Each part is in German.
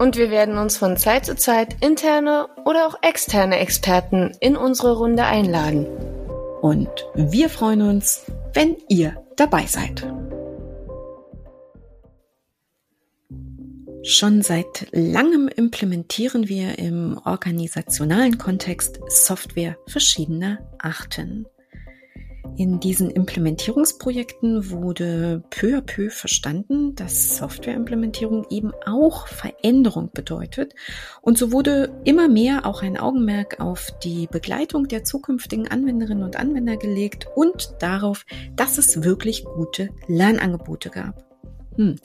Und wir werden uns von Zeit zu Zeit interne oder auch externe Experten in unsere Runde einladen. Und wir freuen uns, wenn ihr dabei seid. Schon seit langem implementieren wir im organisationalen Kontext Software verschiedener Arten. In diesen Implementierungsprojekten wurde peu à peu verstanden, dass Softwareimplementierung eben auch Veränderung bedeutet. Und so wurde immer mehr auch ein Augenmerk auf die Begleitung der zukünftigen Anwenderinnen und Anwender gelegt und darauf, dass es wirklich gute Lernangebote gab. Hm.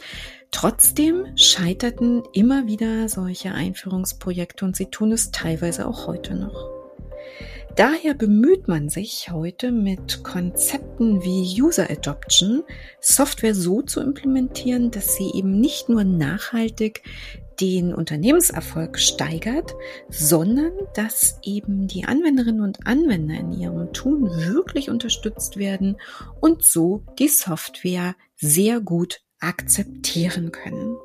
Trotzdem scheiterten immer wieder solche Einführungsprojekte und sie tun es teilweise auch heute noch. Daher bemüht man sich heute mit Konzepten wie User Adoption, Software so zu implementieren, dass sie eben nicht nur nachhaltig den Unternehmenserfolg steigert, sondern dass eben die Anwenderinnen und Anwender in ihrem Tun wirklich unterstützt werden und so die Software sehr gut akzeptieren können.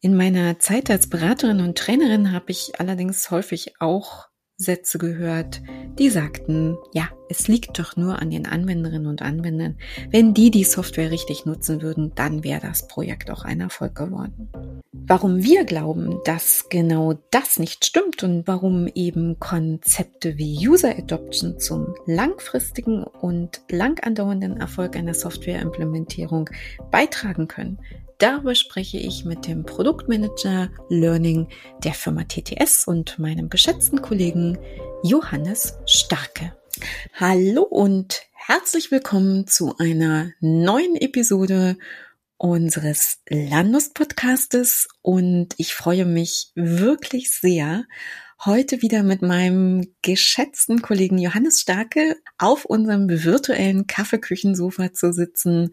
In meiner Zeit als Beraterin und Trainerin habe ich allerdings häufig auch Sätze gehört, die sagten, ja, es liegt doch nur an den Anwenderinnen und Anwendern. Wenn die die Software richtig nutzen würden, dann wäre das Projekt auch ein Erfolg geworden. Warum wir glauben, dass genau das nicht stimmt und warum eben Konzepte wie User Adoption zum langfristigen und lang andauernden Erfolg einer Softwareimplementierung beitragen können, Darüber spreche ich mit dem Produktmanager Learning der Firma TTS und meinem geschätzten Kollegen Johannes Starke. Hallo und herzlich willkommen zu einer neuen Episode unseres Landlust-Podcastes und ich freue mich wirklich sehr, heute wieder mit meinem geschätzten Kollegen Johannes Starke auf unserem virtuellen Kaffeeküchensofa zu sitzen.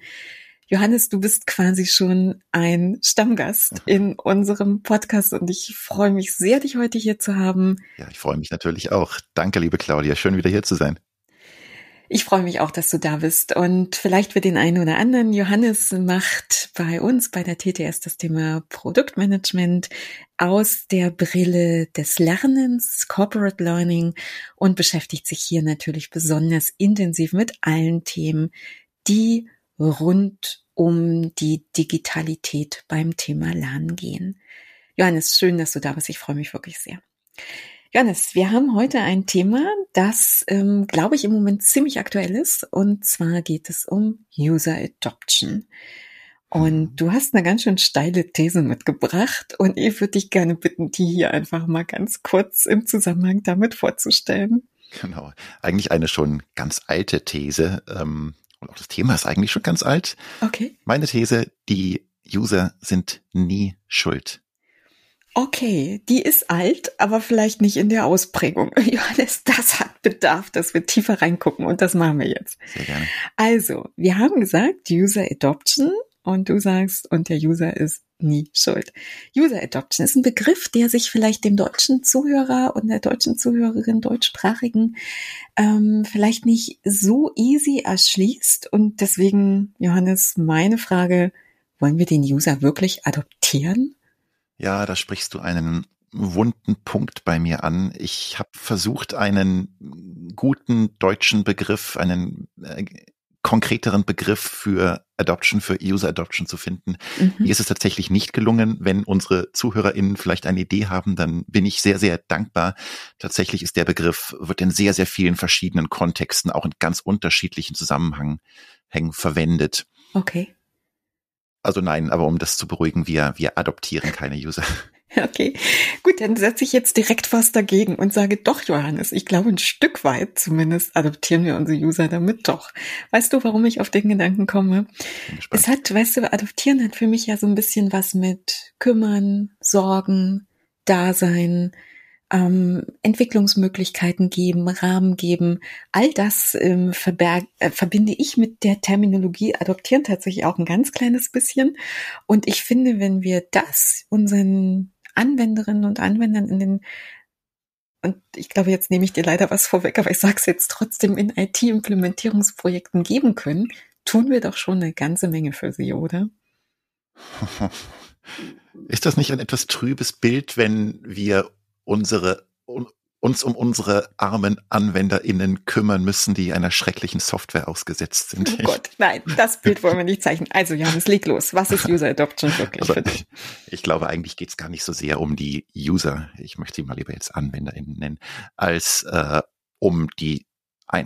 Johannes, du bist quasi schon ein Stammgast in unserem Podcast und ich freue mich sehr, dich heute hier zu haben. Ja, ich freue mich natürlich auch. Danke, liebe Claudia. Schön wieder hier zu sein. Ich freue mich auch, dass du da bist. Und vielleicht für den einen oder anderen, Johannes macht bei uns bei der TTS das Thema Produktmanagement aus der Brille des Lernens, Corporate Learning und beschäftigt sich hier natürlich besonders intensiv mit allen Themen, die rund um die Digitalität beim Thema Lernen gehen. Johannes, schön, dass du da bist. Ich freue mich wirklich sehr. Johannes, wir haben heute ein Thema, das, ähm, glaube ich, im Moment ziemlich aktuell ist. Und zwar geht es um User Adoption. Und du hast eine ganz schön steile These mitgebracht und ich würde dich gerne bitten, die hier einfach mal ganz kurz im Zusammenhang damit vorzustellen. Genau, eigentlich eine schon ganz alte These, ähm, und auch das Thema ist eigentlich schon ganz alt. Okay. Meine These, die User sind nie schuld. Okay, die ist alt, aber vielleicht nicht in der Ausprägung. Johannes, das hat Bedarf, dass wir tiefer reingucken und das machen wir jetzt. Sehr gerne. Also, wir haben gesagt, User Adoption und du sagst, und der User ist nie schuld. User Adoption ist ein Begriff, der sich vielleicht dem deutschen Zuhörer und der deutschen Zuhörerin deutschsprachigen ähm, vielleicht nicht so easy erschließt. Und deswegen, Johannes, meine Frage, wollen wir den User wirklich adoptieren? Ja, da sprichst du einen wunden Punkt bei mir an. Ich habe versucht, einen guten deutschen Begriff, einen äh, konkreteren Begriff für Adoption, für User Adoption zu finden. Mhm. Mir ist es tatsächlich nicht gelungen. Wenn unsere ZuhörerInnen vielleicht eine Idee haben, dann bin ich sehr, sehr dankbar. Tatsächlich ist der Begriff, wird in sehr, sehr vielen verschiedenen Kontexten, auch in ganz unterschiedlichen Zusammenhängen verwendet. Okay. Also nein, aber um das zu beruhigen, wir, wir adoptieren keine User. Okay, gut, dann setze ich jetzt direkt was dagegen und sage doch, Johannes, ich glaube, ein Stück weit zumindest adoptieren wir unsere User damit doch. Weißt du, warum ich auf den Gedanken komme? Es hat, weißt du, adoptieren hat für mich ja so ein bisschen was mit kümmern, sorgen, Dasein, ähm, Entwicklungsmöglichkeiten geben, Rahmen geben. All das ähm, verberg, äh, verbinde ich mit der Terminologie adoptieren tatsächlich auch ein ganz kleines bisschen. Und ich finde, wenn wir das unseren Anwenderinnen und Anwendern in den und ich glaube, jetzt nehme ich dir leider was vorweg, aber ich sage es jetzt trotzdem in IT-Implementierungsprojekten geben können, tun wir doch schon eine ganze Menge für sie, oder? Ist das nicht ein etwas trübes Bild, wenn wir unsere uns um unsere armen AnwenderInnen kümmern müssen, die einer schrecklichen Software ausgesetzt sind. Oh Gott, nein, das Bild wollen wir nicht zeichnen. Also Johannes, leg los. Was ist User Adoption wirklich also, für dich? Ich glaube, eigentlich geht es gar nicht so sehr um die User, ich möchte sie mal lieber jetzt AnwenderInnen nennen, als äh, um die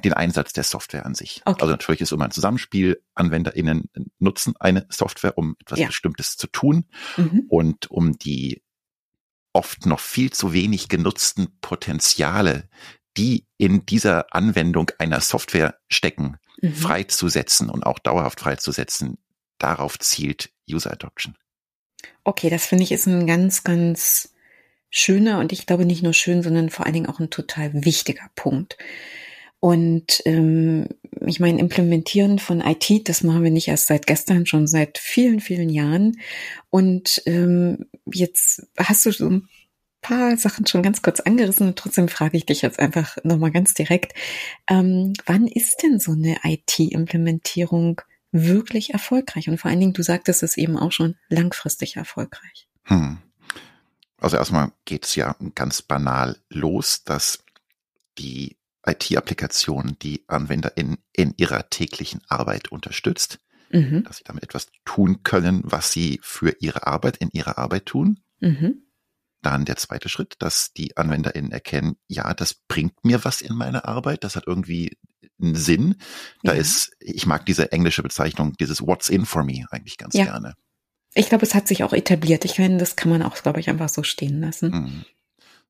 den Einsatz der Software an sich. Okay. Also natürlich ist es um ein Zusammenspiel. AnwenderInnen nutzen eine Software, um etwas ja. Bestimmtes zu tun mhm. und um die oft noch viel zu wenig genutzten Potenziale, die in dieser Anwendung einer Software stecken, mhm. freizusetzen und auch dauerhaft freizusetzen. Darauf zielt User Adoption. Okay, das finde ich ist ein ganz, ganz schöner und ich glaube nicht nur schön, sondern vor allen Dingen auch ein total wichtiger Punkt. Und ähm, ich meine, Implementieren von IT, das machen wir nicht erst seit gestern, schon seit vielen, vielen Jahren. Und ähm, jetzt hast du so ein paar Sachen schon ganz kurz angerissen und trotzdem frage ich dich jetzt einfach nochmal ganz direkt. Ähm, wann ist denn so eine IT-Implementierung wirklich erfolgreich? Und vor allen Dingen, du sagtest es eben auch schon, langfristig erfolgreich. Hm. Also erstmal geht es ja ganz banal los, dass die IT-Applikation die AnwenderInnen in ihrer täglichen Arbeit unterstützt, mhm. dass sie damit etwas tun können, was sie für ihre Arbeit in ihrer Arbeit tun. Mhm. Dann der zweite Schritt, dass die AnwenderInnen erkennen, ja, das bringt mir was in meine Arbeit, das hat irgendwie einen Sinn. Da ja. ist, ich mag diese englische Bezeichnung, dieses What's in for me eigentlich ganz ja. gerne. Ich glaube, es hat sich auch etabliert. Ich meine, das kann man auch, glaube ich, einfach so stehen lassen. Mhm.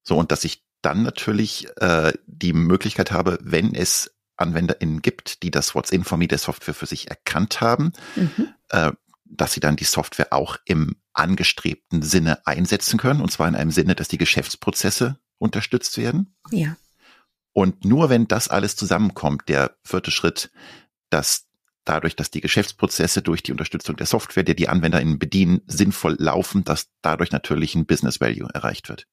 So, und dass ich dann natürlich äh, die Möglichkeit habe, wenn es AnwenderInnen gibt, die das What's in for me der Software für sich erkannt haben, mhm. äh, dass sie dann die Software auch im angestrebten Sinne einsetzen können, und zwar in einem Sinne, dass die Geschäftsprozesse unterstützt werden. Ja. Und nur wenn das alles zusammenkommt, der vierte Schritt, dass dadurch, dass die Geschäftsprozesse durch die Unterstützung der Software, der die AnwenderInnen bedienen, sinnvoll laufen, dass dadurch natürlich ein Business Value erreicht wird.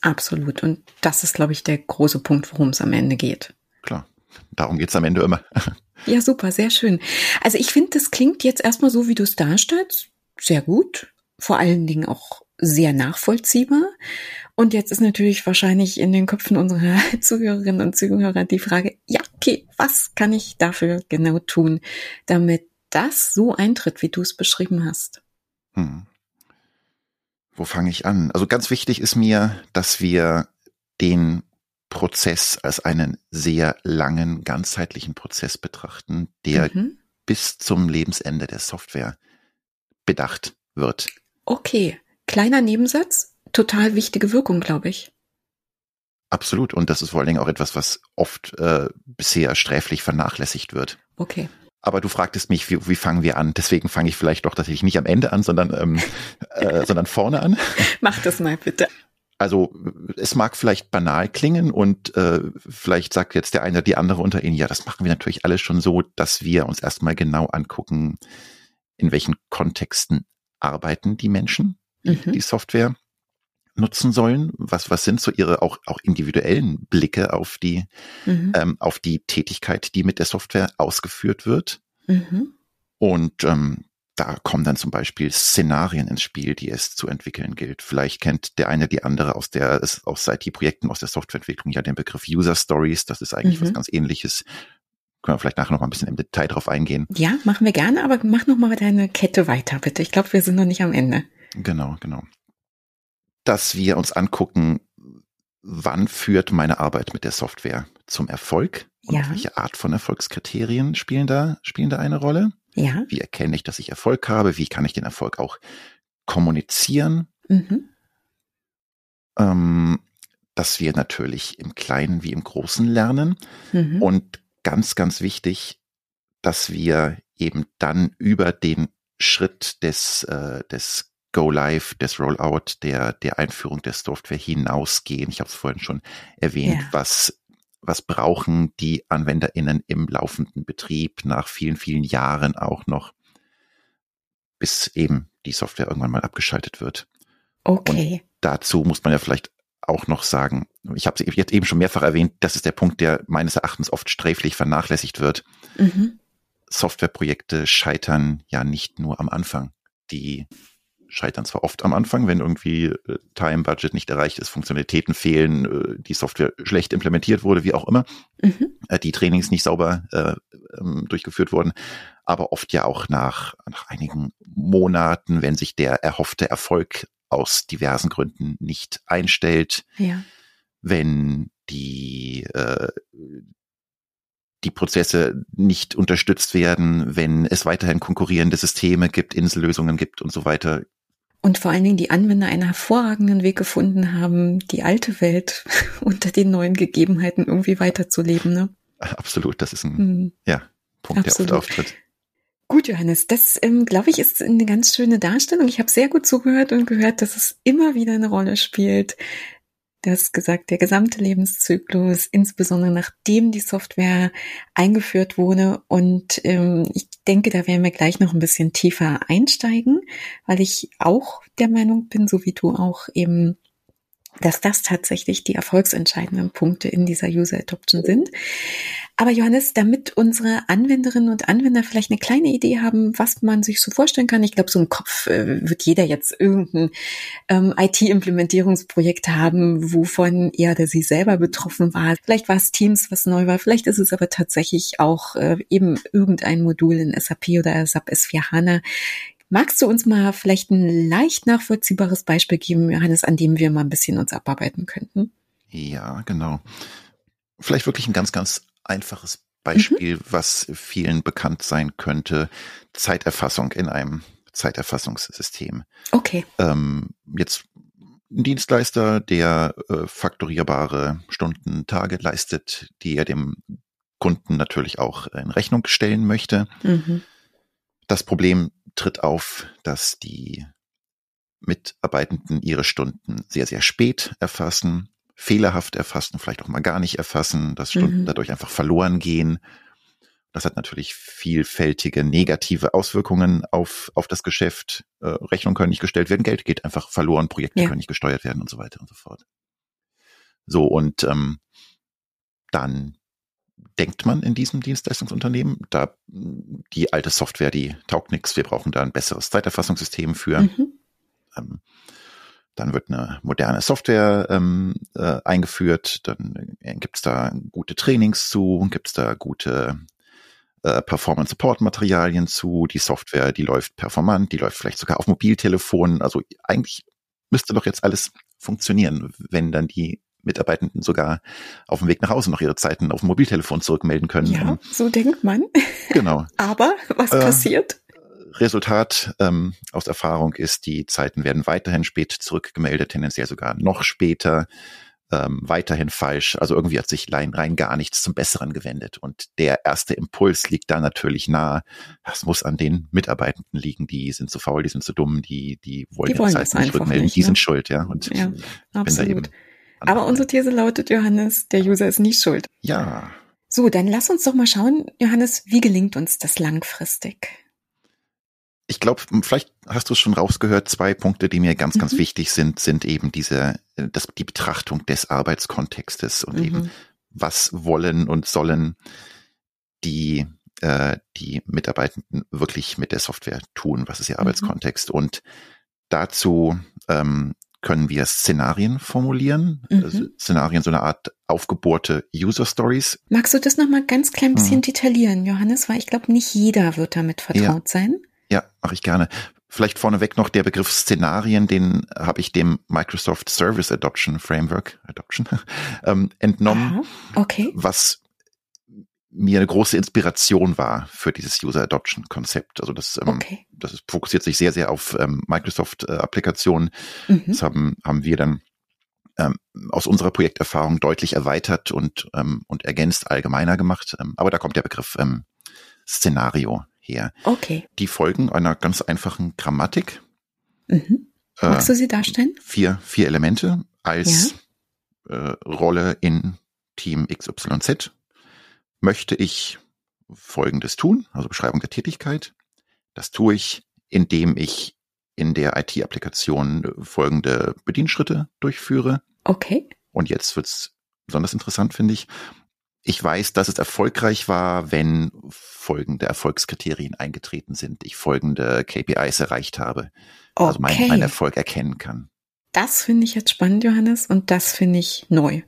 Absolut. Und das ist, glaube ich, der große Punkt, worum es am Ende geht. Klar. Darum geht's am Ende immer. ja, super, sehr schön. Also ich finde, das klingt jetzt erstmal so, wie du es darstellst, sehr gut. Vor allen Dingen auch sehr nachvollziehbar. Und jetzt ist natürlich wahrscheinlich in den Köpfen unserer Zuhörerinnen und Zuhörer die Frage, ja, okay, was kann ich dafür genau tun, damit das so eintritt, wie du es beschrieben hast? Hm wo fange ich an? Also ganz wichtig ist mir, dass wir den Prozess als einen sehr langen, ganzheitlichen Prozess betrachten, der mhm. bis zum Lebensende der Software bedacht wird. Okay, kleiner Nebensatz, total wichtige Wirkung, glaube ich. Absolut. Und das ist vor allen Dingen auch etwas, was oft äh, bisher sträflich vernachlässigt wird. Okay. Aber du fragtest mich, wie, wie fangen wir an? Deswegen fange ich vielleicht doch tatsächlich nicht am Ende an, sondern, ähm, äh, sondern vorne an. Mach das mal bitte. Also es mag vielleicht banal klingen und äh, vielleicht sagt jetzt der eine oder die andere unter Ihnen, ja, das machen wir natürlich alles schon so, dass wir uns erstmal genau angucken, in welchen Kontexten arbeiten die Menschen, mhm. die Software nutzen sollen? Was, was sind so ihre auch, auch individuellen Blicke auf die, mhm. ähm, auf die Tätigkeit, die mit der Software ausgeführt wird? Mhm. Und ähm, da kommen dann zum Beispiel Szenarien ins Spiel, die es zu entwickeln gilt. Vielleicht kennt der eine die andere aus der aus IT-Projekten, aus der Softwareentwicklung ja den Begriff User Stories. Das ist eigentlich mhm. was ganz ähnliches. Können wir vielleicht nachher noch mal ein bisschen im Detail drauf eingehen. Ja, machen wir gerne, aber mach noch mal deine Kette weiter, bitte. Ich glaube, wir sind noch nicht am Ende. Genau, genau dass wir uns angucken, wann führt meine Arbeit mit der Software zum Erfolg und ja. welche Art von Erfolgskriterien spielen da, spielen da eine Rolle? Ja. Wie erkenne ich, dass ich Erfolg habe? Wie kann ich den Erfolg auch kommunizieren? Mhm. Ähm, dass wir natürlich im Kleinen wie im Großen lernen. Mhm. Und ganz, ganz wichtig, dass wir eben dann über den Schritt des, äh, des Go Live, des Rollout, der, der Einführung der Software hinausgehen. Ich habe es vorhin schon erwähnt, ja. was was brauchen die AnwenderInnen im laufenden Betrieb nach vielen, vielen Jahren auch noch, bis eben die Software irgendwann mal abgeschaltet wird. Okay. Und dazu muss man ja vielleicht auch noch sagen, ich habe es jetzt eben schon mehrfach erwähnt, das ist der Punkt, der meines Erachtens oft sträflich vernachlässigt wird. Mhm. Softwareprojekte scheitern ja nicht nur am Anfang. Die scheitern zwar oft am Anfang, wenn irgendwie äh, Time Budget nicht erreicht ist, Funktionalitäten fehlen, äh, die Software schlecht implementiert wurde, wie auch immer, mhm. äh, die Trainings nicht sauber äh, ähm, durchgeführt wurden, aber oft ja auch nach, nach einigen Monaten, wenn sich der erhoffte Erfolg aus diversen Gründen nicht einstellt, ja. wenn die äh, die Prozesse nicht unterstützt werden, wenn es weiterhin konkurrierende Systeme gibt, Insellösungen gibt und so weiter, und vor allen Dingen die Anwender einen hervorragenden Weg gefunden haben, die alte Welt unter den neuen Gegebenheiten irgendwie weiterzuleben. Ne? Absolut, das ist ein mhm. ja, Punkt, Absolut. der oft auftritt. Gut, Johannes, das ähm, glaube ich ist eine ganz schöne Darstellung. Ich habe sehr gut zugehört und gehört, dass es immer wieder eine Rolle spielt, Du hast gesagt, der gesamte Lebenszyklus, insbesondere nachdem die Software eingeführt wurde. Und ähm, ich denke, da werden wir gleich noch ein bisschen tiefer einsteigen, weil ich auch der Meinung bin, so wie du auch eben dass das tatsächlich die erfolgsentscheidenden Punkte in dieser User Adoption sind. Aber Johannes, damit unsere Anwenderinnen und Anwender vielleicht eine kleine Idee haben, was man sich so vorstellen kann, ich glaube, so im Kopf äh, wird jeder jetzt irgendein ähm, IT-Implementierungsprojekt haben, wovon er oder sie selber betroffen war. Vielleicht war es Teams, was neu war, vielleicht ist es aber tatsächlich auch äh, eben irgendein Modul in SAP oder SAP S4 HANA. Magst du uns mal vielleicht ein leicht nachvollziehbares Beispiel geben, Johannes, an dem wir mal ein bisschen uns abarbeiten könnten? Ja, genau. Vielleicht wirklich ein ganz, ganz einfaches Beispiel, mhm. was vielen bekannt sein könnte. Zeiterfassung in einem Zeiterfassungssystem. Okay. Ähm, jetzt ein Dienstleister, der äh, faktorierbare Stunden, Tage leistet, die er dem Kunden natürlich auch in Rechnung stellen möchte. Mhm. Das Problem tritt auf, dass die Mitarbeitenden ihre Stunden sehr, sehr spät erfassen, fehlerhaft erfassen, vielleicht auch mal gar nicht erfassen, dass Stunden mhm. dadurch einfach verloren gehen. Das hat natürlich vielfältige negative Auswirkungen auf, auf das Geschäft. Äh, Rechnungen können nicht gestellt werden, Geld geht einfach verloren, Projekte ja. können nicht gesteuert werden und so weiter und so fort. So, und ähm, dann denkt man in diesem Dienstleistungsunternehmen. Da die alte Software, die taugt nichts, wir brauchen da ein besseres Zeiterfassungssystem für. Mhm. Ähm, dann wird eine moderne Software ähm, äh, eingeführt, dann äh, gibt's da gute Trainings zu, gibt's da gute äh, Performance-Support-Materialien zu, die Software, die läuft performant, die läuft vielleicht sogar auf Mobiltelefonen. Also eigentlich müsste doch jetzt alles funktionieren, wenn dann die Mitarbeitenden sogar auf dem Weg nach Hause noch ihre Zeiten auf dem Mobiltelefon zurückmelden können. Ja, so denkt man. Genau. Aber was äh, passiert? Resultat ähm, aus Erfahrung ist, die Zeiten werden weiterhin spät zurückgemeldet, tendenziell sogar noch später, ähm, weiterhin falsch. Also irgendwie hat sich rein, rein gar nichts zum Besseren gewendet. Und der erste Impuls liegt da natürlich nahe. Das muss an den Mitarbeitenden liegen. Die sind zu faul, die sind zu dumm, die, die wollen die wollen Zeit nicht rückmelden. Nicht, die ne? sind schuld, ja. Und ja, ich absolut. bin da eben aber unsere These lautet, Johannes, der User ist nicht schuld. Ja. So, dann lass uns doch mal schauen, Johannes, wie gelingt uns das langfristig? Ich glaube, vielleicht hast du es schon rausgehört, zwei Punkte, die mir ganz, mhm. ganz wichtig sind, sind eben diese, äh, das, die Betrachtung des Arbeitskontextes und mhm. eben, was wollen und sollen die, äh, die Mitarbeitenden wirklich mit der Software tun, was ist ihr mhm. Arbeitskontext und dazu ähm, können wir Szenarien formulieren, mhm. also Szenarien, so eine Art aufgebohrte User Stories. Magst du das nochmal ganz klein bisschen mhm. detaillieren, Johannes? Weil ich glaube, nicht jeder wird damit vertraut ja. sein. Ja, mache ich gerne. Vielleicht vorneweg noch der Begriff Szenarien, den habe ich dem Microsoft Service Adoption Framework Adoption ähm, entnommen. Aha. Okay. Was mir eine große Inspiration war für dieses User Adoption Konzept. Also das, ähm, okay. das ist, fokussiert sich sehr, sehr auf ähm, Microsoft-Applikationen. Äh, mhm. Das haben, haben wir dann ähm, aus unserer Projekterfahrung deutlich erweitert und, ähm, und ergänzt allgemeiner gemacht. Ähm, aber da kommt der Begriff ähm, Szenario her. Okay. Die folgen einer ganz einfachen Grammatik. Mhm. Magst äh, du sie darstellen? Vier, vier Elemente als ja. äh, Rolle in Team XYZ. Möchte ich Folgendes tun, also Beschreibung der Tätigkeit. Das tue ich, indem ich in der IT-Applikation folgende Bedienschritte durchführe. Okay. Und jetzt wird's besonders interessant, finde ich. Ich weiß, dass es erfolgreich war, wenn folgende Erfolgskriterien eingetreten sind, ich folgende KPIs erreicht habe. Okay. Also mein, mein Erfolg erkennen kann. Das finde ich jetzt spannend, Johannes, und das finde ich neu.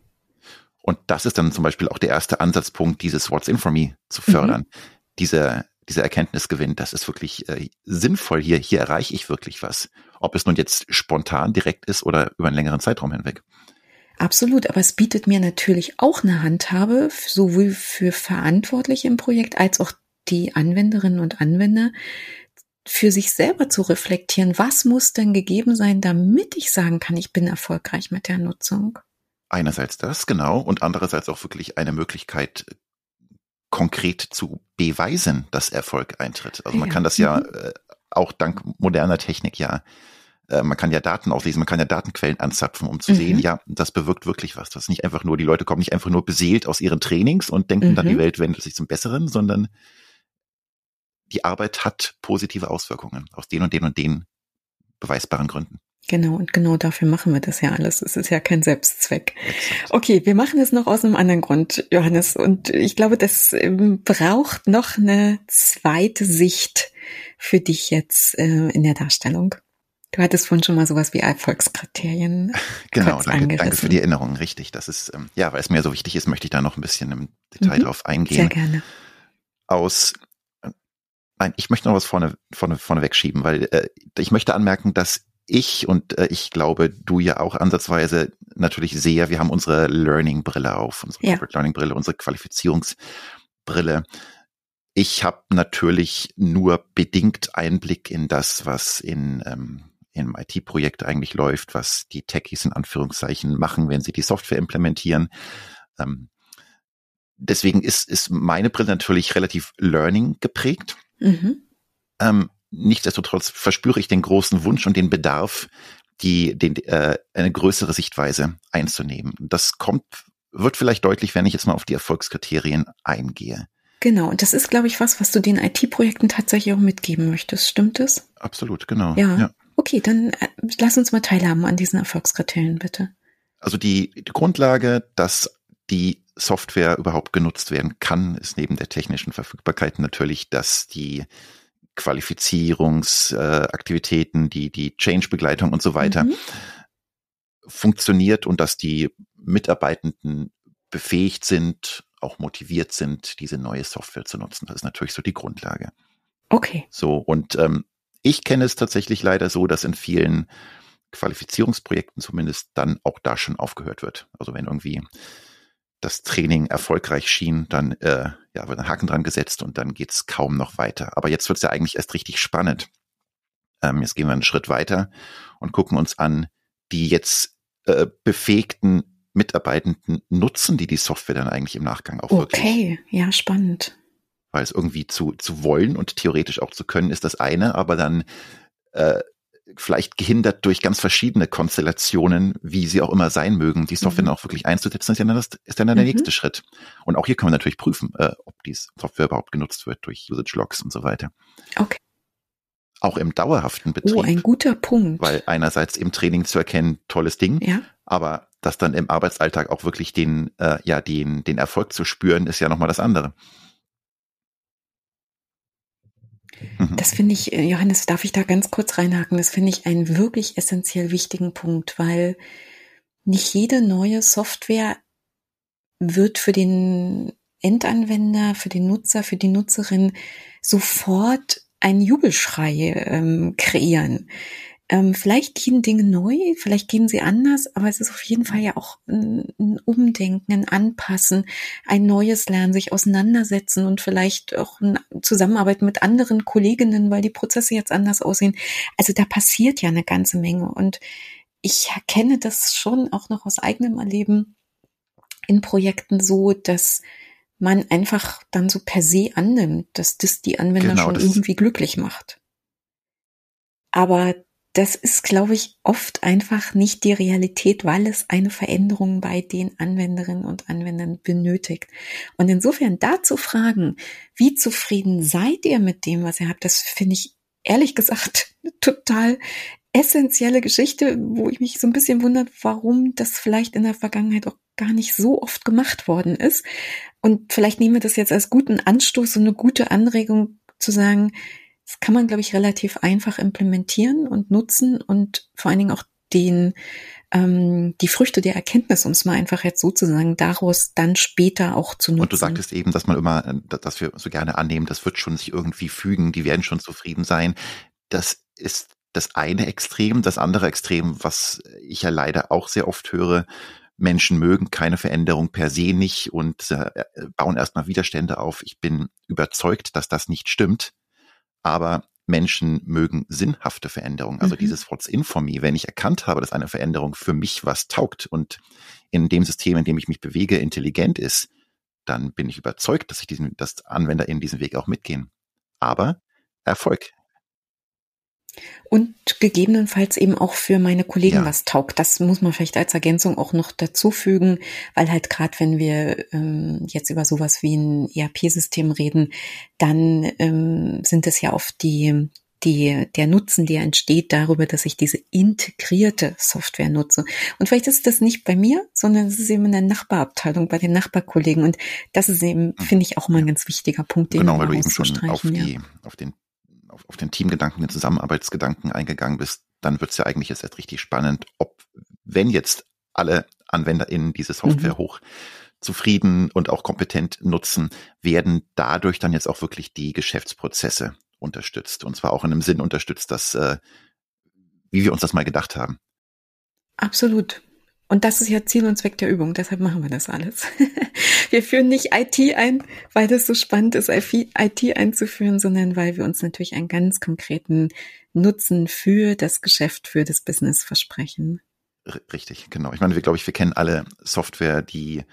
Und das ist dann zum Beispiel auch der erste Ansatzpunkt, dieses What's in for me zu fördern. Mhm. Diese, dieser Erkenntnisgewinn, das ist wirklich äh, sinnvoll hier. Hier erreiche ich wirklich was. Ob es nun jetzt spontan direkt ist oder über einen längeren Zeitraum hinweg. Absolut, aber es bietet mir natürlich auch eine Handhabe, sowohl für Verantwortliche im Projekt als auch die Anwenderinnen und Anwender, für sich selber zu reflektieren, was muss denn gegeben sein, damit ich sagen kann, ich bin erfolgreich mit der Nutzung. Einerseits das, genau, und andererseits auch wirklich eine Möglichkeit, konkret zu beweisen, dass Erfolg eintritt. Also man kann das ja mhm. äh, auch dank moderner Technik ja äh, man kann ja Daten auslesen, man kann ja Datenquellen anzapfen, um zu mhm. sehen, ja, das bewirkt wirklich was. Das ist nicht einfach nur, die Leute kommen nicht einfach nur beseelt aus ihren Trainings und denken mhm. dann, die mhm. Welt wendet sich zum Besseren, sondern die Arbeit hat positive Auswirkungen aus den und den und den beweisbaren Gründen. Genau, und genau dafür machen wir das ja alles. Es ist ja kein Selbstzweck. Okay, wir machen es noch aus einem anderen Grund, Johannes. Und ich glaube, das ähm, braucht noch eine zweite Sicht für dich jetzt äh, in der Darstellung. Du hattest vorhin schon mal sowas wie Erfolgskriterien. Genau, danke, danke für die Erinnerung, richtig. Das ist, ähm, ja, weil es mir so wichtig ist, möchte ich da noch ein bisschen im Detail mhm, drauf eingehen. Sehr gerne. Aus, äh, nein, ich möchte noch was vorne, vorne, vorne wegschieben, weil äh, ich möchte anmerken, dass ich und äh, ich glaube, du ja auch ansatzweise natürlich sehr, wir haben unsere Learning-Brille auf, unsere ja. Learning-Brille, unsere Qualifizierungsbrille. Ich habe natürlich nur bedingt Einblick in das, was in ähm, im IT-Projekt eigentlich läuft, was die Techies in Anführungszeichen machen, wenn sie die Software implementieren. Ähm, deswegen ist, ist meine Brille natürlich relativ Learning geprägt. Mhm. Ähm, nichtsdestotrotz verspüre ich den großen Wunsch und den Bedarf, die, den, äh, eine größere Sichtweise einzunehmen. Das kommt, wird vielleicht deutlich, wenn ich jetzt mal auf die Erfolgskriterien eingehe. Genau, und das ist, glaube ich, was, was du den IT-Projekten tatsächlich auch mitgeben möchtest. Stimmt es? Absolut, genau. Ja. ja. Okay, dann äh, lass uns mal teilhaben an diesen Erfolgskriterien, bitte. Also die, die Grundlage, dass die Software überhaupt genutzt werden kann, ist neben der technischen Verfügbarkeit natürlich, dass die Qualifizierungsaktivitäten, äh, die, die Change-Begleitung und so weiter mhm. funktioniert und dass die Mitarbeitenden befähigt sind, auch motiviert sind, diese neue Software zu nutzen. Das ist natürlich so die Grundlage. Okay. So, und ähm, ich kenne es tatsächlich leider so, dass in vielen Qualifizierungsprojekten zumindest dann auch da schon aufgehört wird. Also wenn irgendwie das Training erfolgreich schien, dann äh, ja, wird ein Haken dran gesetzt und dann geht's kaum noch weiter. Aber jetzt wird's ja eigentlich erst richtig spannend. Ähm, jetzt gehen wir einen Schritt weiter und gucken uns an, die jetzt äh, befähigten Mitarbeitenden nutzen die die Software dann eigentlich im Nachgang auch okay. wirklich. Okay, ja, spannend weil es irgendwie zu, zu wollen und theoretisch auch zu können, ist das eine, aber dann äh, vielleicht gehindert durch ganz verschiedene Konstellationen, wie sie auch immer sein mögen, die Software mhm. auch wirklich einzusetzen, ist dann, das, ist dann der mhm. nächste Schritt. Und auch hier können wir natürlich prüfen, äh, ob die Software überhaupt genutzt wird durch Usage Logs und so weiter. Okay. Auch im dauerhaften Betrieb. Oh, ein guter Punkt. Weil einerseits im Training zu erkennen, tolles Ding, ja. aber das dann im Arbeitsalltag auch wirklich den, äh, ja, den, den Erfolg zu spüren, ist ja nochmal das andere. Mhm. Das finde ich, äh, Johannes, darf ich da ganz kurz reinhaken? Das finde ich einen wirklich essentiell wichtigen Punkt, weil nicht jede neue Software wird für den Endanwender, für den Nutzer, für die Nutzerin sofort einen Jubelschrei ähm, kreieren. Ähm, vielleicht gehen Dinge neu, vielleicht gehen sie anders, aber es ist auf jeden Fall ja auch ein, ein Umdenken, ein Anpassen, ein neues Lernen, sich auseinandersetzen und vielleicht auch eine Zusammenarbeit mit anderen Kolleginnen, weil die Prozesse jetzt anders aussehen. Also da passiert ja eine ganze Menge und ich kenne das schon auch noch aus eigenem Erleben in Projekten so, dass man einfach dann so per se annimmt, dass das die Anwender genau, schon irgendwie glücklich macht. Aber das ist, glaube ich, oft einfach nicht die Realität, weil es eine Veränderung bei den Anwenderinnen und Anwendern benötigt. Und insofern dazu fragen, wie zufrieden seid ihr mit dem, was ihr habt, das finde ich ehrlich gesagt total essentielle Geschichte, wo ich mich so ein bisschen wundert, warum das vielleicht in der Vergangenheit auch gar nicht so oft gemacht worden ist. Und vielleicht nehmen wir das jetzt als guten Anstoß und eine gute Anregung zu sagen, das kann man, glaube ich, relativ einfach implementieren und nutzen und vor allen Dingen auch den ähm, die Früchte der Erkenntnis, um es mal einfach jetzt sozusagen daraus dann später auch zu nutzen. Und du sagtest eben, dass man immer, äh, dass wir so gerne annehmen, das wird schon sich irgendwie fügen, die werden schon zufrieden sein. Das ist das eine Extrem. Das andere Extrem, was ich ja leider auch sehr oft höre, Menschen mögen keine Veränderung per se nicht und äh, bauen erstmal Widerstände auf. Ich bin überzeugt, dass das nicht stimmt aber Menschen mögen sinnhafte Veränderungen. Also mhm. dieses What's in for me, wenn ich erkannt habe, dass eine Veränderung für mich was taugt und in dem System, in dem ich mich bewege, intelligent ist, dann bin ich überzeugt, dass ich diesen, dass Anwender in diesen Weg auch mitgehen. Aber Erfolg und gegebenenfalls eben auch für meine Kollegen ja. was taugt. Das muss man vielleicht als Ergänzung auch noch dazu fügen, weil halt gerade wenn wir ähm, jetzt über sowas wie ein ERP-System reden, dann ähm, sind es ja oft die die, der Nutzen, der entsteht darüber, dass ich diese integrierte Software nutze. Und vielleicht ist das nicht bei mir, sondern es ist eben in der Nachbarabteilung, bei den Nachbarkollegen. Und das ist eben, mhm. finde ich, auch mal ein ganz wichtiger Punkt, den Genau, weil du eben schon auf, die, auf den auf, den Teamgedanken, den Zusammenarbeitsgedanken eingegangen bist, dann wird es ja eigentlich jetzt erst richtig spannend, ob, wenn jetzt alle AnwenderInnen diese Software mhm. hoch zufrieden und auch kompetent nutzen, werden dadurch dann jetzt auch wirklich die Geschäftsprozesse unterstützt. Und zwar auch in einem Sinn unterstützt, dass, äh, wie wir uns das mal gedacht haben. Absolut. Und das ist ja Ziel und Zweck der Übung, deshalb machen wir das alles. wir führen nicht IT ein, weil das so spannend ist, IT einzuführen, sondern weil wir uns natürlich einen ganz konkreten Nutzen für das Geschäft, für das Business versprechen. Richtig, genau. Ich meine, wir glaube ich, wir kennen alle Software, die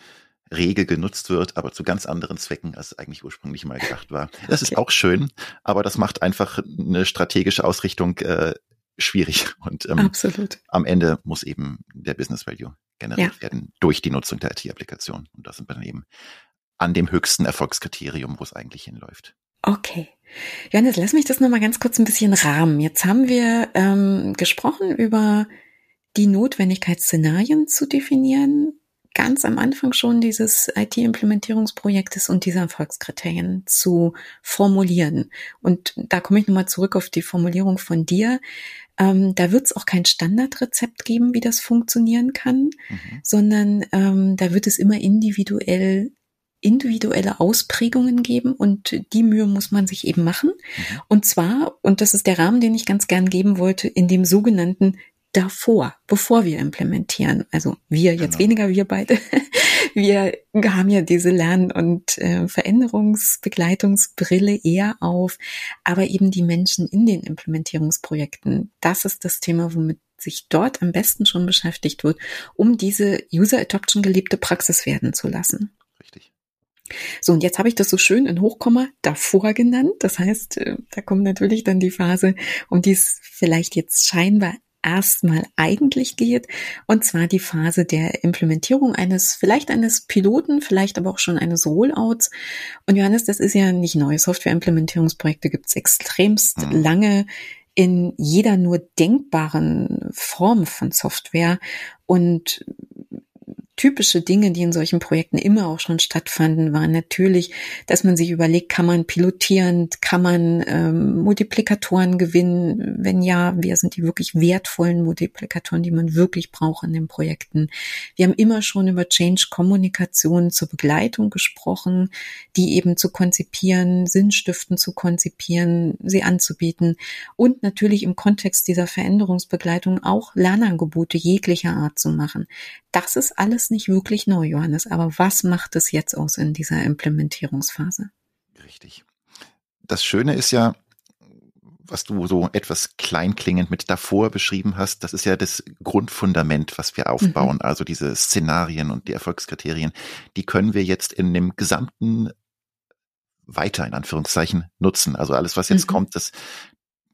Regel genutzt wird, aber zu ganz anderen Zwecken, als eigentlich ursprünglich mal gedacht war. Das okay. ist auch schön, aber das macht einfach eine strategische Ausrichtung äh, schwierig. Und ähm, Absolut. am Ende muss eben der Business Value generiert ja. werden durch die Nutzung der IT-Applikation. Und da sind wir dann eben an dem höchsten Erfolgskriterium, wo es eigentlich hinläuft. Okay. Johannes, lass mich das nochmal ganz kurz ein bisschen rahmen. Jetzt haben wir ähm, gesprochen über die Notwendigkeit, Szenarien zu definieren, ganz am Anfang schon dieses IT-Implementierungsprojektes und diese Erfolgskriterien zu formulieren. Und da komme ich nochmal zurück auf die Formulierung von dir. Ähm, da wird es auch kein Standardrezept geben, wie das funktionieren kann, mhm. sondern ähm, da wird es immer individuell individuelle Ausprägungen geben und die Mühe muss man sich eben machen. Mhm. Und zwar, und das ist der Rahmen, den ich ganz gern geben wollte, in dem sogenannten davor, bevor wir implementieren. Also wir jetzt genau. weniger, wir beide. Wir haben ja diese Lern- und äh, Veränderungsbegleitungsbrille eher auf, aber eben die Menschen in den Implementierungsprojekten. Das ist das Thema, womit sich dort am besten schon beschäftigt wird, um diese User Adoption gelebte Praxis werden zu lassen. Richtig. So, und jetzt habe ich das so schön in Hochkomma davor genannt. Das heißt, äh, da kommt natürlich dann die Phase, um die es vielleicht jetzt scheinbar erstmal eigentlich geht, und zwar die Phase der Implementierung eines, vielleicht eines Piloten, vielleicht aber auch schon eines Rollouts. Und Johannes, das ist ja nicht neu. Software-Implementierungsprojekte gibt es extremst mhm. lange in jeder nur denkbaren Form von Software. Und typische Dinge, die in solchen Projekten immer auch schon stattfanden, waren natürlich, dass man sich überlegt, kann man pilotieren, kann man ähm, Multiplikatoren gewinnen? Wenn ja, wer sind die wirklich wertvollen Multiplikatoren, die man wirklich braucht in den Projekten? Wir haben immer schon über Change-Kommunikation zur Begleitung gesprochen, die eben zu konzipieren, Sinnstiften zu konzipieren, sie anzubieten und natürlich im Kontext dieser Veränderungsbegleitung auch Lernangebote jeglicher Art zu machen. Das ist alles nicht wirklich neu, Johannes. Aber was macht es jetzt aus in dieser Implementierungsphase? Richtig. Das Schöne ist ja, was du so etwas kleinklingend mit davor beschrieben hast, das ist ja das Grundfundament, was wir aufbauen. Mhm. Also diese Szenarien und die Erfolgskriterien, die können wir jetzt in dem gesamten weiter in Anführungszeichen nutzen. Also alles, was jetzt mhm. kommt, das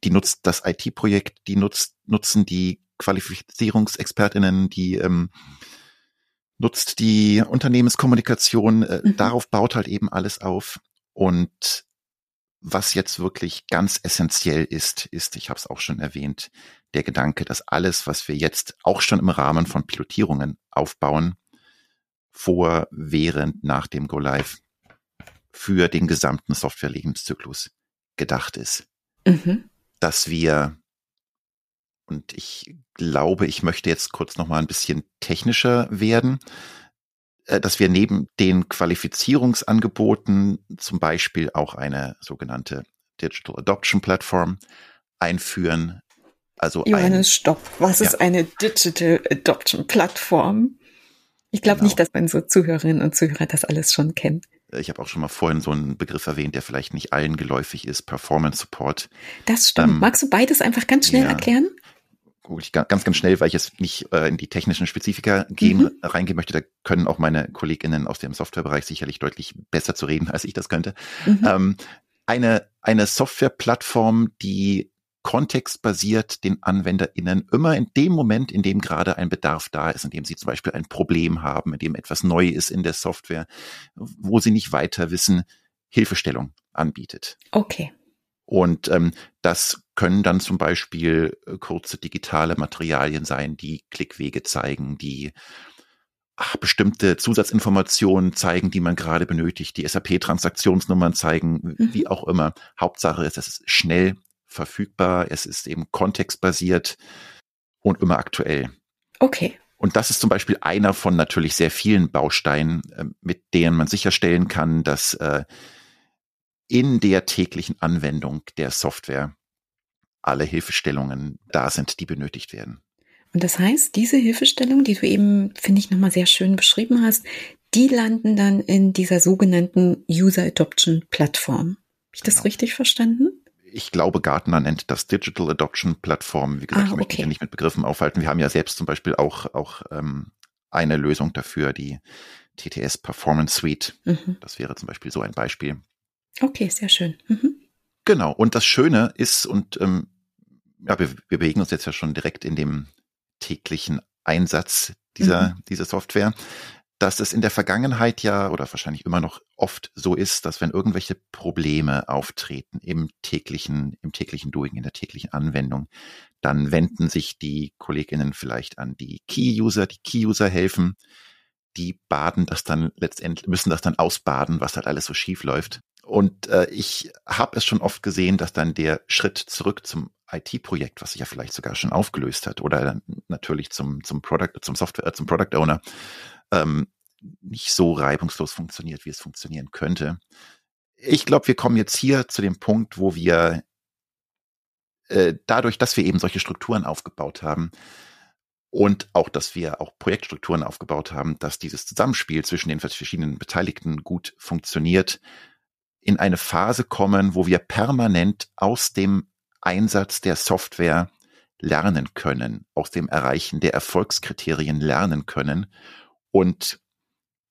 die nutzt das IT-Projekt, die nutzt, nutzen die Qualifizierungsexpertinnen, die ähm, nutzt die Unternehmenskommunikation, äh, mhm. darauf baut halt eben alles auf. Und was jetzt wirklich ganz essentiell ist, ist, ich habe es auch schon erwähnt, der Gedanke, dass alles, was wir jetzt auch schon im Rahmen von Pilotierungen aufbauen, vor, während, nach dem Go Live für den gesamten Software-Lebenszyklus gedacht ist. Mhm. Dass wir, und ich glaube, ich möchte jetzt kurz noch mal ein bisschen technischer werden, äh, dass wir neben den Qualifizierungsangeboten zum Beispiel auch eine sogenannte Digital Adoption Platform einführen. Also Johannes, ein, stopp. Was ja. ist eine Digital Adoption Plattform? Ich glaube genau. nicht, dass unsere Zuhörerinnen und Zuhörer das alles schon kennen. Ich habe auch schon mal vorhin so einen Begriff erwähnt, der vielleicht nicht allen geläufig ist, Performance Support. Das stimmt. Ähm, Magst du beides einfach ganz schnell ja, erklären? Gut, ganz, ganz schnell, weil ich jetzt nicht äh, in die technischen Spezifika gehen, mhm. reingehen möchte. Da können auch meine KollegInnen aus dem Softwarebereich sicherlich deutlich besser zu reden, als ich das könnte. Mhm. Ähm, eine, eine Softwareplattform, die kontextbasiert den AnwenderInnen immer in dem Moment, in dem gerade ein Bedarf da ist, in dem sie zum Beispiel ein Problem haben, in dem etwas neu ist in der Software, wo sie nicht weiter wissen, Hilfestellung anbietet. Okay. Und ähm, das können dann zum Beispiel äh, kurze digitale Materialien sein, die Klickwege zeigen, die ach, bestimmte Zusatzinformationen zeigen, die man gerade benötigt, die SAP-Transaktionsnummern zeigen, mhm. wie auch immer. Hauptsache ist, es ist schnell verfügbar, es ist eben kontextbasiert und immer aktuell. Okay. Und das ist zum Beispiel einer von natürlich sehr vielen Bausteinen, äh, mit denen man sicherstellen kann, dass äh, in der täglichen Anwendung der Software alle Hilfestellungen da sind, die benötigt werden. Und das heißt, diese Hilfestellung, die du eben, finde ich, nochmal sehr schön beschrieben hast, die landen dann in dieser sogenannten User Adoption Plattform. Habe ich das genau. richtig verstanden? ich glaube, Gartner nennt das Digital Adoption Plattform. Wie gesagt, ah, ich möchte mich ja nicht mit Begriffen aufhalten. Wir haben ja selbst zum Beispiel auch, auch ähm, eine Lösung dafür, die TTS Performance Suite. Mhm. Das wäre zum Beispiel so ein Beispiel. Okay, sehr schön. Mhm. Genau. Und das Schöne ist, und ähm, ja, wir, wir bewegen uns jetzt ja schon direkt in dem täglichen Einsatz dieser, mhm. dieser Software dass es in der Vergangenheit ja oder wahrscheinlich immer noch oft so ist, dass wenn irgendwelche Probleme auftreten im täglichen, im täglichen Doing, in der täglichen Anwendung, dann wenden sich die Kolleginnen vielleicht an die Key-User, die Key-User helfen, die baden das dann letztendlich, müssen das dann ausbaden, was halt alles so schief läuft. Und äh, ich habe es schon oft gesehen, dass dann der Schritt zurück zum IT-Projekt, was sich ja vielleicht sogar schon aufgelöst hat, oder natürlich zum, zum Product, zum Software, äh, zum Product Owner, ähm, nicht so reibungslos funktioniert, wie es funktionieren könnte. Ich glaube, wir kommen jetzt hier zu dem Punkt, wo wir äh, dadurch, dass wir eben solche Strukturen aufgebaut haben und auch, dass wir auch Projektstrukturen aufgebaut haben, dass dieses Zusammenspiel zwischen den verschiedenen Beteiligten gut funktioniert, in eine Phase kommen, wo wir permanent aus dem Einsatz der Software lernen können, aus dem Erreichen der Erfolgskriterien lernen können und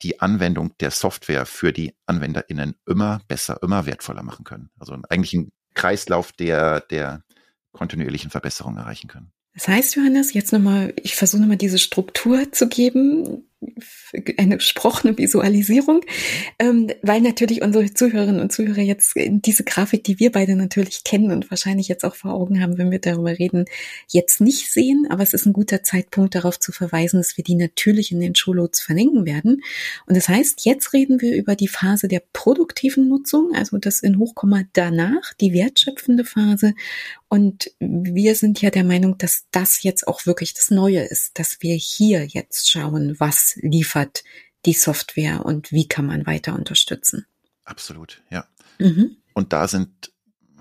die Anwendung der Software für die AnwenderInnen immer besser, immer wertvoller machen können. Also eigentlich ein Kreislauf der, der kontinuierlichen Verbesserung erreichen können. Das heißt, Johannes, jetzt nochmal, ich versuche nochmal diese Struktur zu geben, eine gesprochene Visualisierung, ähm, weil natürlich unsere Zuhörerinnen und Zuhörer jetzt diese Grafik, die wir beide natürlich kennen und wahrscheinlich jetzt auch vor Augen haben, wenn wir darüber reden, jetzt nicht sehen. Aber es ist ein guter Zeitpunkt, darauf zu verweisen, dass wir die natürlich in den Showloads verlinken werden. Und das heißt, jetzt reden wir über die Phase der produktiven Nutzung, also das in Hochkomma danach, die wertschöpfende Phase. Und wir sind ja der Meinung, dass das jetzt auch wirklich das Neue ist, dass wir hier jetzt schauen, was liefert die Software und wie kann man weiter unterstützen. Absolut, ja. Mhm. Und da sind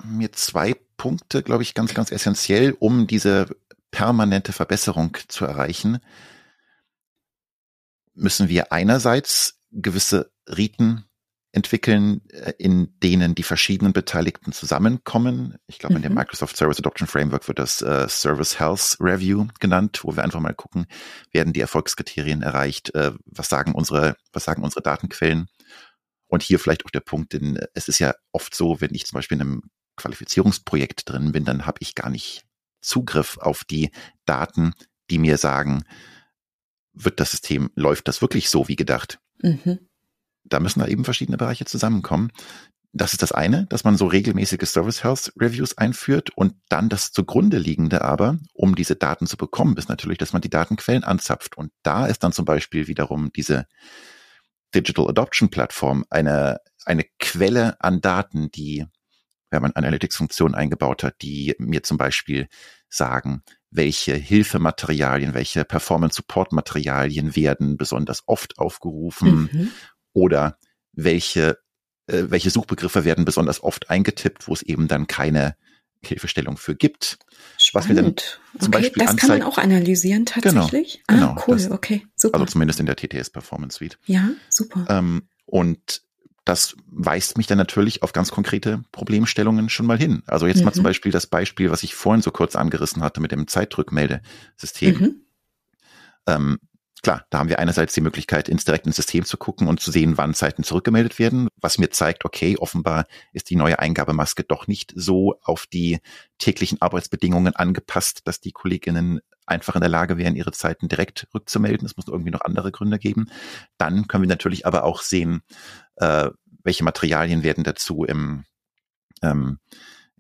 mir zwei Punkte, glaube ich, ganz, ganz essentiell, um diese permanente Verbesserung zu erreichen. Müssen wir einerseits gewisse Riten entwickeln, äh, in denen die verschiedenen Beteiligten zusammenkommen. Ich glaube, in dem mhm. Microsoft Service Adoption Framework wird das äh, Service Health Review genannt, wo wir einfach mal gucken, werden die Erfolgskriterien erreicht, äh, was sagen unsere, was sagen unsere Datenquellen. Und hier vielleicht auch der Punkt, denn es ist ja oft so, wenn ich zum Beispiel in einem Qualifizierungsprojekt drin bin, dann habe ich gar nicht Zugriff auf die Daten, die mir sagen, wird das System, läuft das wirklich so wie gedacht? Mhm. Da müssen da eben verschiedene Bereiche zusammenkommen. Das ist das eine, dass man so regelmäßige Service Health Reviews einführt und dann das zugrunde liegende aber, um diese Daten zu bekommen, ist natürlich, dass man die Datenquellen anzapft. Und da ist dann zum Beispiel wiederum diese Digital Adoption Plattform eine, eine Quelle an Daten, die, wenn man Analytics-Funktionen eingebaut hat, die mir zum Beispiel sagen, welche Hilfematerialien, welche Performance-Support-Materialien werden besonders oft aufgerufen mhm. Oder welche äh, welche Suchbegriffe werden besonders oft eingetippt, wo es eben dann keine Hilfestellung für gibt. Spannend. Was wir dann zum okay, Beispiel das anzeigen. kann man auch analysieren tatsächlich. Genau, ah, genau, cool, das, okay, super. Also zumindest in der TTS Performance Suite. Ja, super. Ähm, und das weist mich dann natürlich auf ganz konkrete Problemstellungen schon mal hin. Also jetzt mhm. mal zum Beispiel das Beispiel, was ich vorhin so kurz angerissen hatte mit dem Zeitrückmeldesystem. Mhm. Ähm, Klar, da haben wir einerseits die Möglichkeit, ins direkt ins System zu gucken und zu sehen, wann Zeiten zurückgemeldet werden, was mir zeigt, okay, offenbar ist die neue Eingabemaske doch nicht so auf die täglichen Arbeitsbedingungen angepasst, dass die Kolleginnen einfach in der Lage wären, ihre Zeiten direkt rückzumelden. Es muss irgendwie noch andere Gründe geben. Dann können wir natürlich aber auch sehen, äh, welche Materialien werden dazu im, ähm,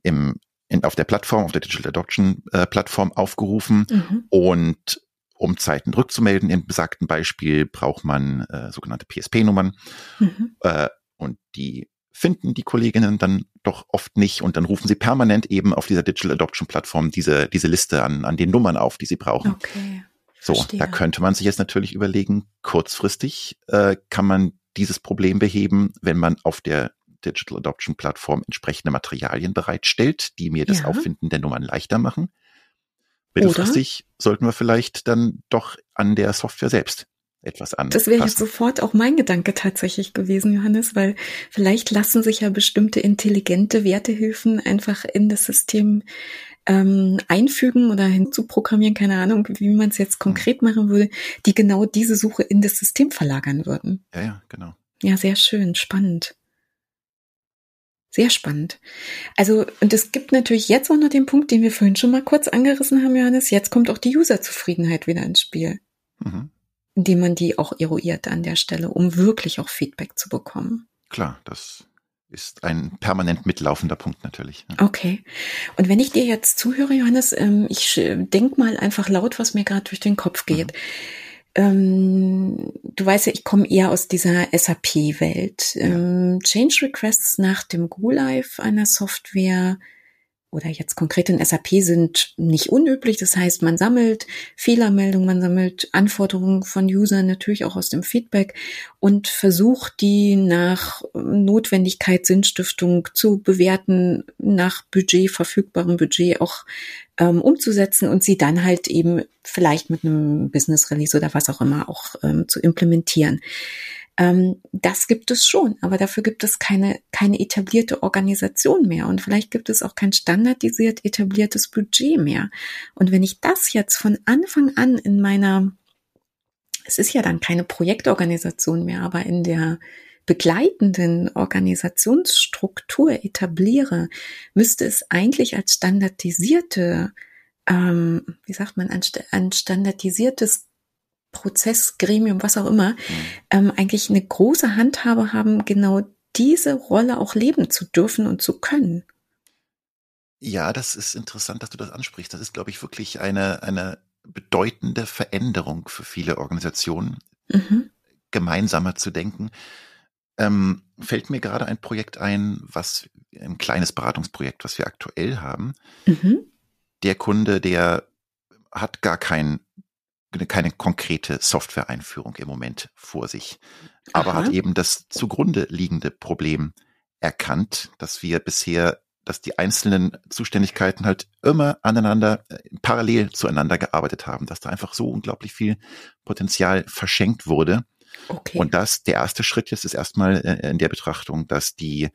im in, auf der Plattform, auf der Digital Adoption äh, Plattform aufgerufen mhm. und um Zeiten rückzumelden. Im besagten Beispiel braucht man äh, sogenannte PSP-Nummern mhm. äh, und die finden die Kolleginnen dann doch oft nicht und dann rufen sie permanent eben auf dieser Digital Adoption Plattform diese, diese Liste an, an den Nummern auf, die sie brauchen. Okay. So, Verstehe. da könnte man sich jetzt natürlich überlegen, kurzfristig äh, kann man dieses Problem beheben, wenn man auf der Digital Adoption Plattform entsprechende Materialien bereitstellt, die mir das ja. Auffinden der Nummern leichter machen. Mittelfristig Oder? sollten wir vielleicht dann doch an der Software selbst etwas an. Das wäre jetzt sofort auch mein Gedanke tatsächlich gewesen, Johannes, weil vielleicht lassen sich ja bestimmte intelligente Wertehilfen einfach in das System ähm, einfügen oder hinzuprogrammieren, keine Ahnung, wie man es jetzt konkret hm. machen würde, die genau diese Suche in das System verlagern würden. Ja, ja, genau. Ja, sehr schön, spannend. Sehr spannend. Also, und es gibt natürlich jetzt auch noch den Punkt, den wir vorhin schon mal kurz angerissen haben, Johannes. Jetzt kommt auch die Userzufriedenheit wieder ins Spiel. Mhm. Indem man die auch eruiert an der Stelle, um wirklich auch Feedback zu bekommen. Klar, das ist ein permanent mitlaufender Punkt natürlich. Okay. Und wenn ich dir jetzt zuhöre, Johannes, ähm, ich denk mal einfach laut, was mir gerade durch den Kopf geht. Mhm ähm, du weißt ja, ich komme eher aus dieser SAP-Welt. Ähm, Change Requests nach dem Go-Live einer Software oder jetzt konkret in SAP sind nicht unüblich. Das heißt, man sammelt Fehlermeldungen, man sammelt Anforderungen von Usern, natürlich auch aus dem Feedback und versucht die nach Notwendigkeit, Sinnstiftung zu bewerten, nach Budget, verfügbarem Budget auch ähm, umzusetzen und sie dann halt eben vielleicht mit einem Business Release oder was auch immer auch ähm, zu implementieren. Ähm, das gibt es schon, aber dafür gibt es keine, keine etablierte Organisation mehr und vielleicht gibt es auch kein standardisiert etabliertes Budget mehr. Und wenn ich das jetzt von Anfang an in meiner, es ist ja dann keine Projektorganisation mehr, aber in der begleitenden Organisationsstruktur etabliere, müsste es eigentlich als standardisierte, ähm, wie sagt man, ein standardisiertes Prozess, Gremium, was auch immer, mhm. ähm, eigentlich eine große Handhabe haben, genau diese Rolle auch leben zu dürfen und zu können. Ja, das ist interessant, dass du das ansprichst. Das ist, glaube ich, wirklich eine, eine bedeutende Veränderung für viele Organisationen, mhm. gemeinsamer zu denken. Ähm, fällt mir gerade ein Projekt ein, was ein kleines Beratungsprojekt, was wir aktuell haben. Mhm. Der Kunde, der hat gar kein keine konkrete Software-Einführung im Moment vor sich, aber Aha. hat eben das zugrunde liegende Problem erkannt, dass wir bisher, dass die einzelnen Zuständigkeiten halt immer aneinander, äh, parallel zueinander gearbeitet haben, dass da einfach so unglaublich viel Potenzial verschenkt wurde. Okay. Und das, der erste Schritt jetzt ist erstmal äh, in der Betrachtung, dass die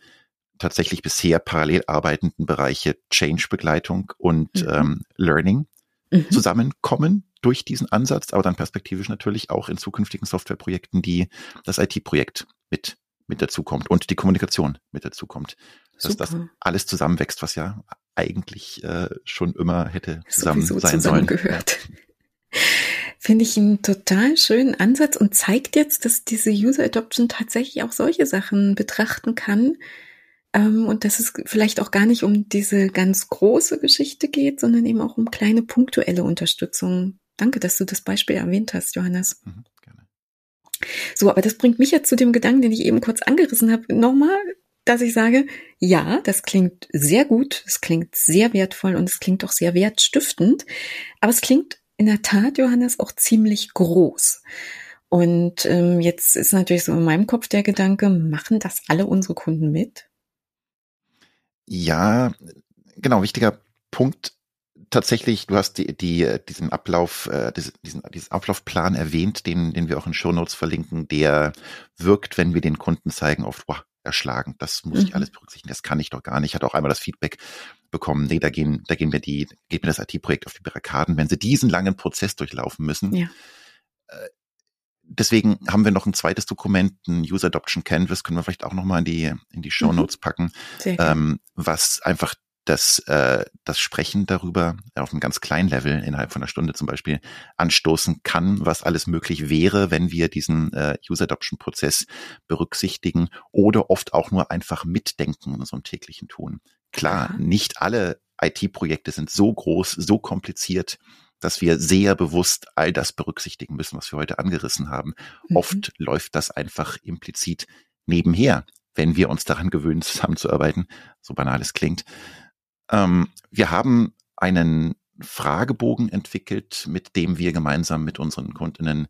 tatsächlich bisher parallel arbeitenden Bereiche Change-Begleitung und mhm. ähm, Learning mhm. zusammenkommen durch diesen Ansatz, aber dann perspektivisch natürlich auch in zukünftigen Softwareprojekten, die das IT-Projekt mit mit dazukommt und die Kommunikation mit dazukommt. dass das alles zusammenwächst, was ja eigentlich äh, schon immer hätte zusammen Sowieso sein sollen. Gehört. Finde ich einen total schönen Ansatz und zeigt jetzt, dass diese User Adoption tatsächlich auch solche Sachen betrachten kann. Ähm, und dass es vielleicht auch gar nicht um diese ganz große Geschichte geht, sondern eben auch um kleine punktuelle Unterstützung. Danke, dass du das Beispiel erwähnt hast, Johannes. Mhm. So, aber das bringt mich jetzt zu dem Gedanken, den ich eben kurz angerissen habe. Nochmal, dass ich sage, ja, das klingt sehr gut, es klingt sehr wertvoll und es klingt auch sehr wertstiftend, aber es klingt in der Tat, Johannes, auch ziemlich groß. Und ähm, jetzt ist natürlich so in meinem Kopf der Gedanke, machen das alle unsere Kunden mit? Ja, genau, wichtiger Punkt. Tatsächlich, du hast die, die, diesen Ablauf, äh, diesen, diesen Ablaufplan erwähnt, den, den wir auch in Show Notes verlinken, der wirkt, wenn wir den Kunden zeigen, oft, wow, erschlagen. Das muss mhm. ich alles berücksichtigen. Das kann ich doch gar nicht. Ich hatte auch einmal das Feedback bekommen, nee, da gehen, da gehen wir die, geht mir das IT-Projekt auf die Barrikaden, wenn sie diesen langen Prozess durchlaufen müssen. Ja. Deswegen haben wir noch ein zweites Dokument, ein User Adoption Canvas, können wir vielleicht auch nochmal in die, in die Show mhm. Notes mhm. packen, ähm, was einfach das, äh, das Sprechen darüber auf einem ganz kleinen Level innerhalb von einer Stunde zum Beispiel anstoßen kann, was alles möglich wäre, wenn wir diesen äh, User Adoption Prozess berücksichtigen oder oft auch nur einfach mitdenken in unserem täglichen Tun. Klar, ja. nicht alle IT-Projekte sind so groß, so kompliziert, dass wir sehr bewusst all das berücksichtigen müssen, was wir heute angerissen haben. Mhm. Oft läuft das einfach implizit nebenher, wenn wir uns daran gewöhnen, zusammenzuarbeiten, so banal es klingt. Ähm, wir haben einen Fragebogen entwickelt, mit dem wir gemeinsam mit unseren Kundinnen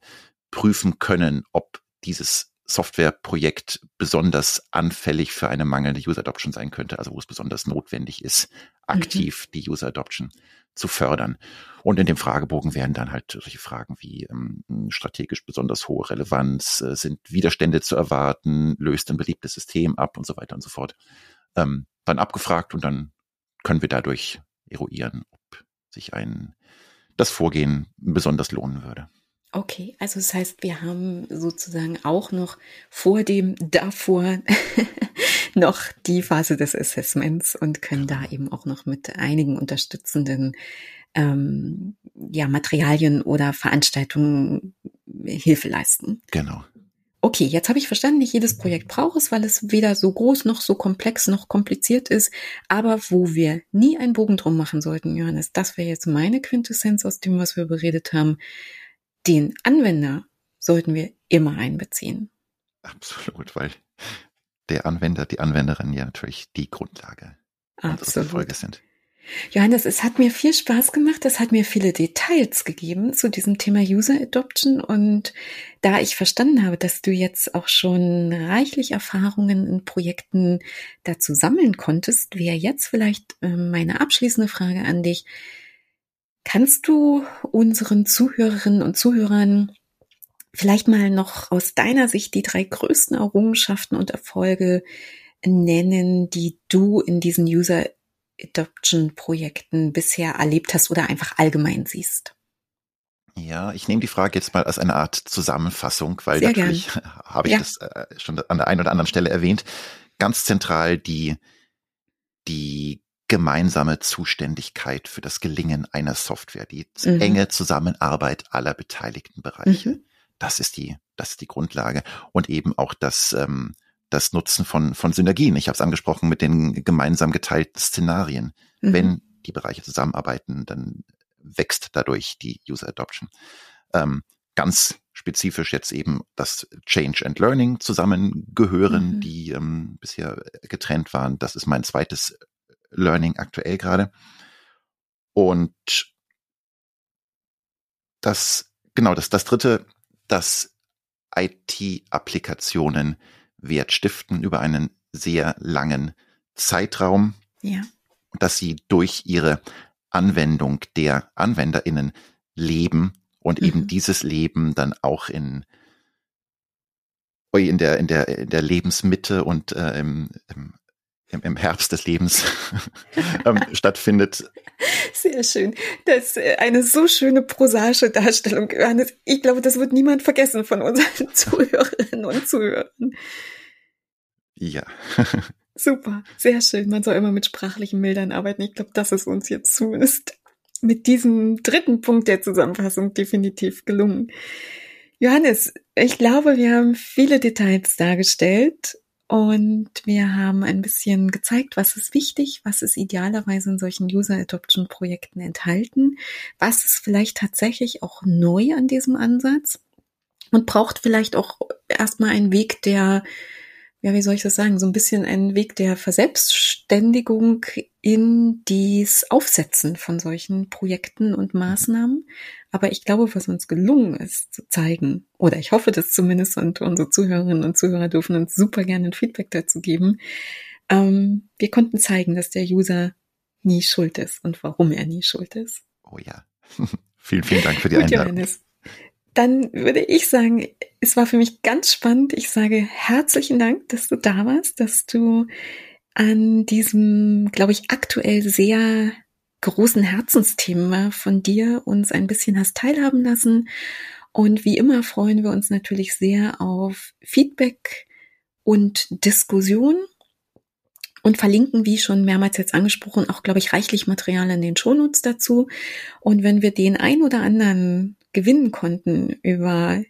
prüfen können, ob dieses Softwareprojekt besonders anfällig für eine mangelnde User Adoption sein könnte, also wo es besonders notwendig ist, aktiv mhm. die User Adoption zu fördern. Und in dem Fragebogen werden dann halt solche Fragen wie ähm, strategisch besonders hohe Relevanz, äh, sind Widerstände zu erwarten, löst ein beliebtes System ab und so weiter und so fort, ähm, dann abgefragt und dann können wir dadurch eruieren, ob sich ein das Vorgehen besonders lohnen würde. Okay, also das heißt, wir haben sozusagen auch noch vor dem davor noch die Phase des Assessments und können da eben auch noch mit einigen unterstützenden ähm, ja, Materialien oder Veranstaltungen Hilfe leisten. Genau. Okay, jetzt habe ich verstanden, nicht jedes Projekt braucht es, weil es weder so groß noch so komplex noch kompliziert ist. Aber wo wir nie einen Bogen drum machen sollten, Johannes, das wäre jetzt meine Quintessenz aus dem, was wir beredet haben den Anwender sollten wir immer einbeziehen. Absolut, weil der Anwender, die Anwenderin ja natürlich die Grundlage Absolut. Erfolges sind. Johannes, es hat mir viel Spaß gemacht. Es hat mir viele Details gegeben zu diesem Thema User Adoption. Und da ich verstanden habe, dass du jetzt auch schon reichlich Erfahrungen in Projekten dazu sammeln konntest, wäre jetzt vielleicht ähm, meine abschließende Frage an dich. Kannst du unseren Zuhörerinnen und Zuhörern vielleicht mal noch aus deiner Sicht die drei größten Errungenschaften und Erfolge nennen, die du in diesen User Adoption Projekten bisher erlebt hast oder einfach allgemein siehst? Ja, ich nehme die Frage jetzt mal als eine Art Zusammenfassung, weil Sehr natürlich habe ich ja. das äh, schon an der einen oder anderen Stelle erwähnt. Ganz zentral die, die gemeinsame Zuständigkeit für das Gelingen einer Software, die mhm. enge Zusammenarbeit aller beteiligten Bereiche. Mhm. Das ist die, das ist die Grundlage und eben auch das, ähm, das Nutzen von von Synergien. Ich habe es angesprochen mit den gemeinsam geteilten Szenarien. Mhm. Wenn die Bereiche zusammenarbeiten, dann wächst dadurch die User Adoption. Ähm, ganz spezifisch jetzt eben das Change and Learning zusammengehören, mhm. die ähm, bisher getrennt waren. Das ist mein zweites Learning aktuell gerade. Und das, genau, das, das dritte, dass IT-Applikationen Wert stiften über einen sehr langen Zeitraum. Ja. Dass sie durch ihre Anwendung der AnwenderInnen leben und mhm. eben dieses Leben dann auch in in der in der in der Lebensmitte und äh, im, im im, Herbst des Lebens ähm, stattfindet. Sehr schön. Das ist äh, eine so schöne prosaische Darstellung, Johannes. Ich glaube, das wird niemand vergessen von unseren Zuhörerinnen und Zuhörern. Ja. Super, sehr schön. Man soll immer mit sprachlichen Bildern arbeiten. Ich glaube, das ist uns jetzt zumindest mit diesem dritten Punkt der Zusammenfassung definitiv gelungen. Johannes, ich glaube, wir haben viele Details dargestellt und wir haben ein bisschen gezeigt, was ist wichtig, was ist idealerweise in solchen User Adoption Projekten enthalten, was ist vielleicht tatsächlich auch neu an diesem Ansatz und braucht vielleicht auch erstmal einen Weg, der ja, wie soll ich das sagen, so ein bisschen ein Weg der Verselbstständigung in dies Aufsetzen von solchen Projekten und Maßnahmen. Aber ich glaube, was uns gelungen ist, zu zeigen, oder ich hoffe das zumindest, und unsere Zuhörerinnen und Zuhörer dürfen uns super gerne ein Feedback dazu geben. Ähm, wir konnten zeigen, dass der User nie schuld ist und warum er nie schuld ist. Oh ja. vielen, vielen Dank für die Gut, Einladung. Johannes dann würde ich sagen, es war für mich ganz spannend. Ich sage herzlichen Dank, dass du da warst, dass du an diesem, glaube ich, aktuell sehr großen Herzensthema von dir uns ein bisschen hast teilhaben lassen. Und wie immer freuen wir uns natürlich sehr auf Feedback und Diskussion und verlinken, wie schon mehrmals jetzt angesprochen, auch, glaube ich, reichlich Material in den Shownotes dazu. Und wenn wir den ein oder anderen gewinnen konnten über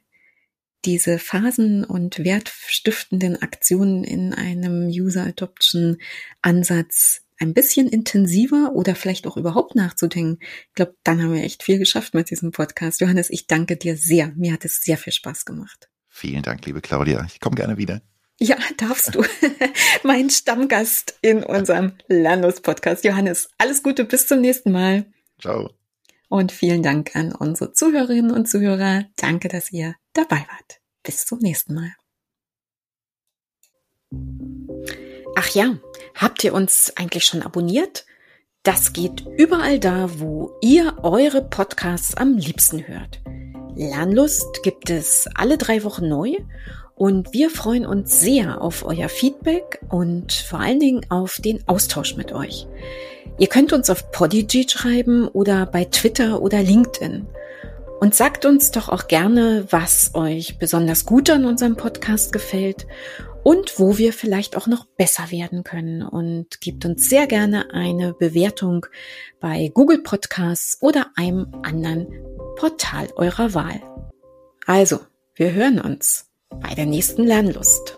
diese Phasen und wertstiftenden Aktionen in einem User Adoption Ansatz ein bisschen intensiver oder vielleicht auch überhaupt nachzudenken. Ich glaube, dann haben wir echt viel geschafft mit diesem Podcast. Johannes, ich danke dir sehr. Mir hat es sehr viel Spaß gemacht. Vielen Dank, liebe Claudia. Ich komme gerne wieder. Ja, darfst du. mein Stammgast in unserem Lernlos-Podcast. Johannes, alles Gute, bis zum nächsten Mal. Ciao. Und vielen Dank an unsere Zuhörerinnen und Zuhörer. Danke, dass ihr dabei wart. Bis zum nächsten Mal. Ach ja, habt ihr uns eigentlich schon abonniert? Das geht überall da, wo ihr eure Podcasts am liebsten hört. Lernlust gibt es alle drei Wochen neu und wir freuen uns sehr auf euer Feedback und vor allen Dingen auf den Austausch mit euch. Ihr könnt uns auf Podigy schreiben oder bei Twitter oder LinkedIn. Und sagt uns doch auch gerne, was euch besonders gut an unserem Podcast gefällt und wo wir vielleicht auch noch besser werden können. Und gebt uns sehr gerne eine Bewertung bei Google Podcasts oder einem anderen Portal eurer Wahl. Also, wir hören uns bei der nächsten Lernlust.